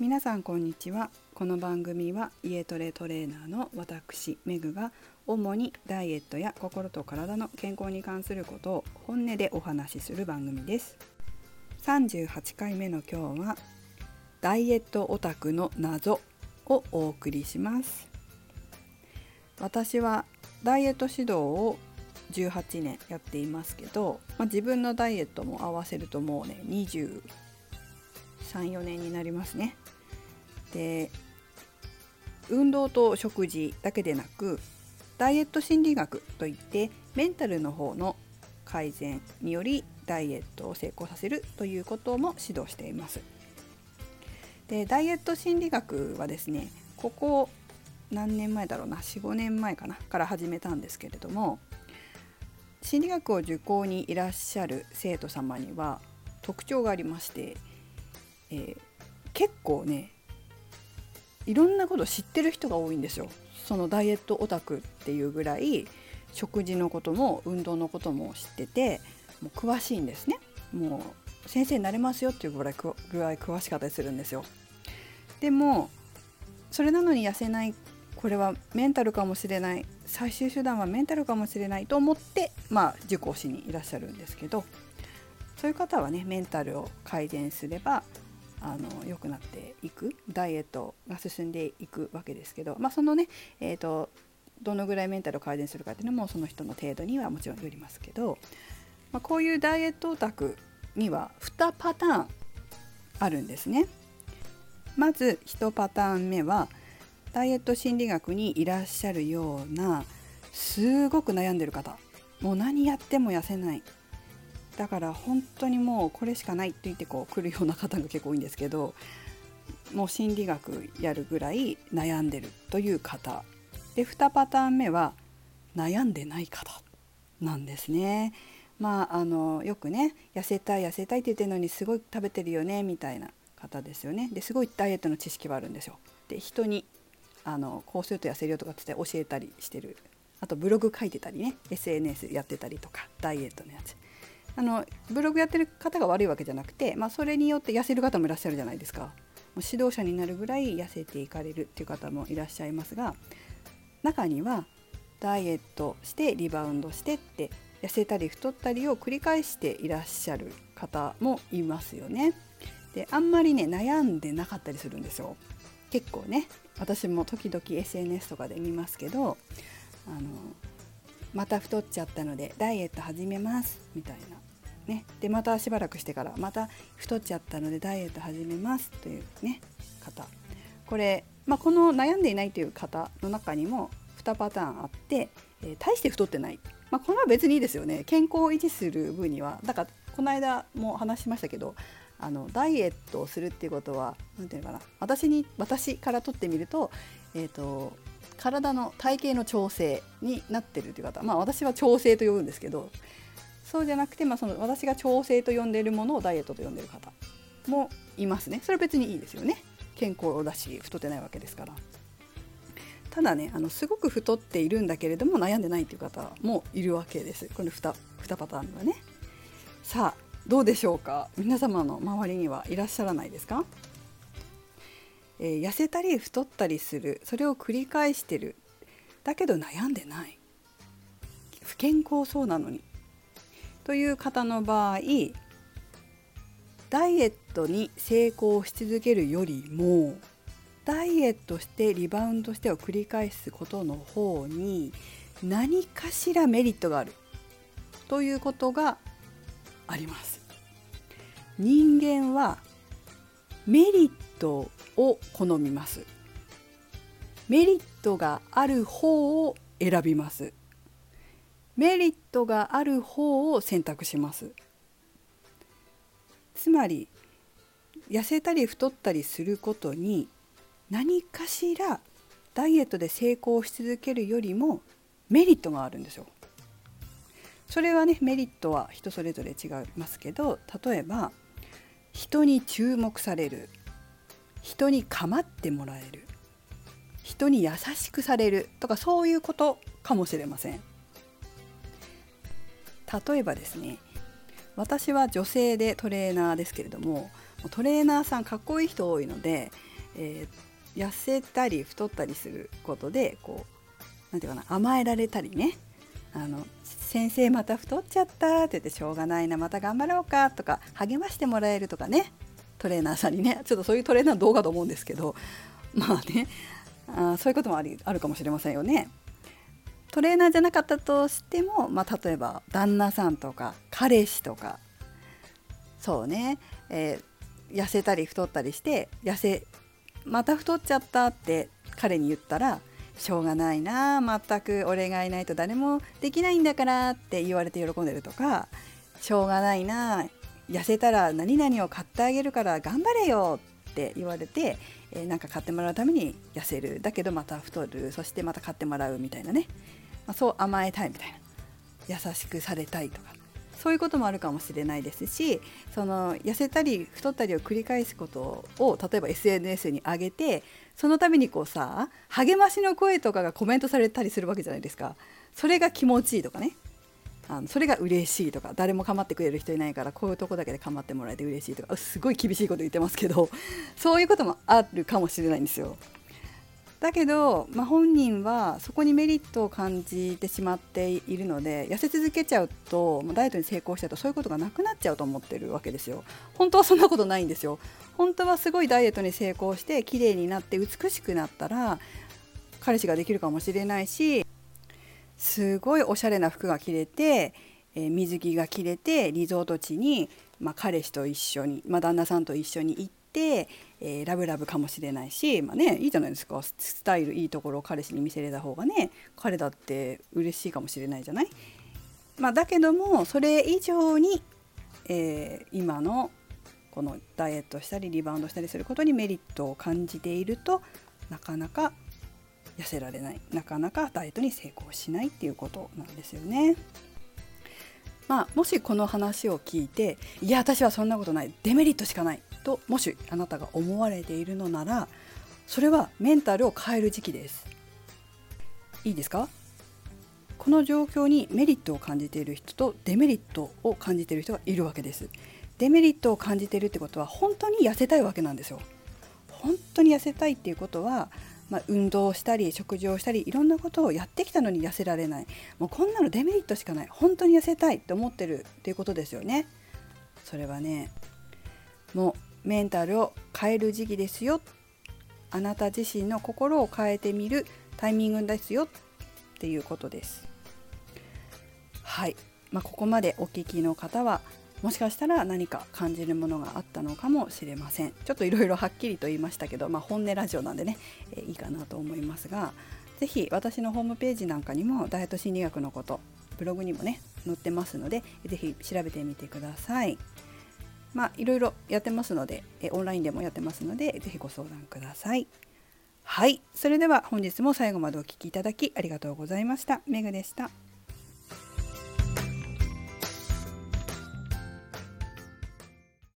皆さんこんにちは。この番組は家トレトレーナーの私メグが主にダイエットや心と体の健康に関することを本音でお話しする番組です。38回目の今日はダイエットオタクの謎をお送りします。私はダイエット指導を18年やっていますけど、まあ、自分のダイエットも合わせるともうね234年になりますね。で運動と食事だけでなくダイエット心理学といってメンタルの方の改善によりダイエットを成功させるということも指導しています。でダイエット心理学はですねここ何年前だろうな45年前かなから始めたんですけれども心理学を受講にいらっしゃる生徒様には特徴がありまして、えー、結構ねいろんなこと知ってる人が多いんですよ。そのダイエットオタクっていうぐらい食事のことも運動のことも知っててもう詳しいんですね。もう先生になれますよっていうぐらいぐらい詳しかったりするんですよ。でもそれなのに痩せないこれはメンタルかもしれない。最終手段はメンタルかもしれないと思ってまあ受講しにいらっしゃるんですけどそういう方はねメンタルを改善すればあの良くなっていくダイエットが進んでいくわけですけど、まあ、そのね、えーと、どのぐらいメンタルを改善するかっていうのもその人の程度にはもちろんよりますけど、まあ、こういうダイエットオタクには2パターンあるんですね。まず1パターン目はダイエット心理学にいらっしゃるようなすごく悩んでる方もう何やっても痩せないだから本当にもうこれしかないって言ってこう来るような方が結構多いんですけどもう心理学やるぐらい悩んでるという方で2パターン目は悩んでない方なんですね。まあ、あのよくね痩せたい痩せたいって言ってるのにすごい食べてるよねみたいな方ですよね。ですごいダイエットの知識はあるんですよ。で人にあのこうすると痩せるよとかって教えたりしてるあとブログ書いてたりね SNS やってたりとかダイエットのやつあのブログやってる方が悪いわけじゃなくて、まあ、それによって痩せる方もいらっしゃるじゃないですかもう指導者になるぐらい痩せていかれるっていう方もいらっしゃいますが中にはダイエットしてリバウンドしてって痩せたり太ったりを繰り返していらっしゃる方もいますよね。であんまりね悩んでなかったりするんですよ。結構ね私も時々 SNS とかで見ますけどあのまた太っちゃったのでダイエット始めますみたいなね、でまたしばらくしてからまた太っちゃったのでダイエット始めますという、ね、方。これ、まあ、この悩んでいないという方の中にも2パターンあって、えー、大して太ってない、まあ、これは別にいいですよね。健康を維持する分には。だからこの間も話しましたけどあのダイエットをするっていうことは何て言うのかな。私に私からとってみると,、えーと体の体型の調整になってるという方。まあ私は調整と呼ぶんですけどそうじゃなくて、まあ、その私が調整と呼んでいるものをダイエットと呼んでいる方もいますね。それは別にいいですよね。健康だし太ってないわけですから。ただねあのすごく太っているんだけれども悩んでないっていう方もいるわけです。この 2, 2パターンはね。さあどうでしょうか？皆様の周りにはいらっしゃらないですか、えー、痩せたり太ったりするそれを繰り返してる。だけど悩んでない。不健康そうなのに。という方の場合ダイエットに成功し続けるよりもダイエットしてリバウンドしてを繰り返すことの方に何かしらメリットがあるということがあります。人間はメリットを好みます。メリットがある方を選びます。メリットがある方を選択しますつまり痩せたり太ったりすることに何かしらダイエットで成功し続けるよりもメリットがあるんですよ。それはねメリットは人それぞれ違いますけど例えば人に注目される人に構ってもらえる人に優しくされるとかそういうことかもしれません。例えばですね私は女性でトレーナーですけれどもトレーナーさんかっこいい人多いので、えー、痩せたり太ったりすることでこう何て言うかな甘えられたりねあの先生また太っちゃったって言ってしょうがないなまた頑張ろうかとか励ましてもらえるとかねトレーナーさんにねちょっとそういうトレーナー動画と思うんですけどまあねあそういうこともありあるかもしれませんよね。トレーナーじゃなかったとしても、まあ、例えば旦那さんとか彼氏とかそうね、えー、痩せたり太ったりして痩せまた太っちゃったって彼に言ったらしょうがないな全く俺がいないと誰もできないんだからって言われて喜んでるとかしょうがないな痩せたら何々を買ってあげるから頑張れよって言われて、えー、なんか買ってもらうために痩せる。だけどまた太る。そしてまた買ってもらうみたいなね、まあ、そう甘えたいみたいな。優しくされたいとか。そういうこともあるかもしれないですしその痩せたり太ったりを繰り返すことを例えば SNS に上げてそのためにこうさ励ましの声とかがコメントされたりするわけじゃないですか。それが気持ちいいとかね。あのそれが嬉しいとか誰も構ってくれる人いないからこういうとこだけで構ってもらえて嬉しいとかすごい厳しいこと言ってますけど そういうこともあるかもしれないんですよ。だけど、まあ、本人はそこにメリットを感じてしまっているので痩せ続けちゃうとダイエットに成功しちゃうとそういうことがなくなっちゃうと思ってるわけですよ。本当はそんなことないんですよ。本当はすごいダイエットに成功して綺麗になって美しくなったら彼氏ができるかもしれないしすごいおしゃれな服が着れて、えー、水着が着れてリゾート地に、まあ、彼氏と一緒に、まあ、旦那さんと一緒に行って、えー、ラブラブかもしれないし、まあね、いいじゃないですか。スタイルいいところを彼氏に見せれた方がね彼だって嬉しいかもしれないじゃない、まあ、だけどもそれ以上に、えー、今のこのダイエットしたりリバウンドしたりすることにメリットを感じているとなかなか痩せられないなかなかダイエットに成功しないっていうことなんですよね。まあ、もしこの話を聞いていや私はそんなことないデメリットしかないともしあなたが思われているのならそれはメンタルを変える時期です。いいですか？この状況にメリットを感じている人とデメリットを感じている人がいるわけです。デメリットを感じているってことは本当に痩せたいわけなんですよ。本当に痩せたいっていうことは、まあ、運動したり食事をしたりいろんなことをやってきたのに痩せられない。もうこんなのデメリットしかない。本当に痩せたいって思ってるっていうことですよね。それはねもうメンタルを変える時期ですよ。あなた自身の心を変えてみるタイミングですよ。っていうことです。はい、まあ、ここまでお聞きの方はもしかしたら何か感じるものがあったのかもしれません。ちょっといろいろはっきりと言いましたけど、まあ、本音ラジオなんでね、えー、いいかなと思いますが是非私のホームページなんかにもダイエット心理学のことブログにもね載ってますので是非調べてみてください。まあいろいろやってますのでえオンラインでもやってますので是非ご相談ください。はい。それでは本日も最後までお聴きいただきありがとうございました。メグでした。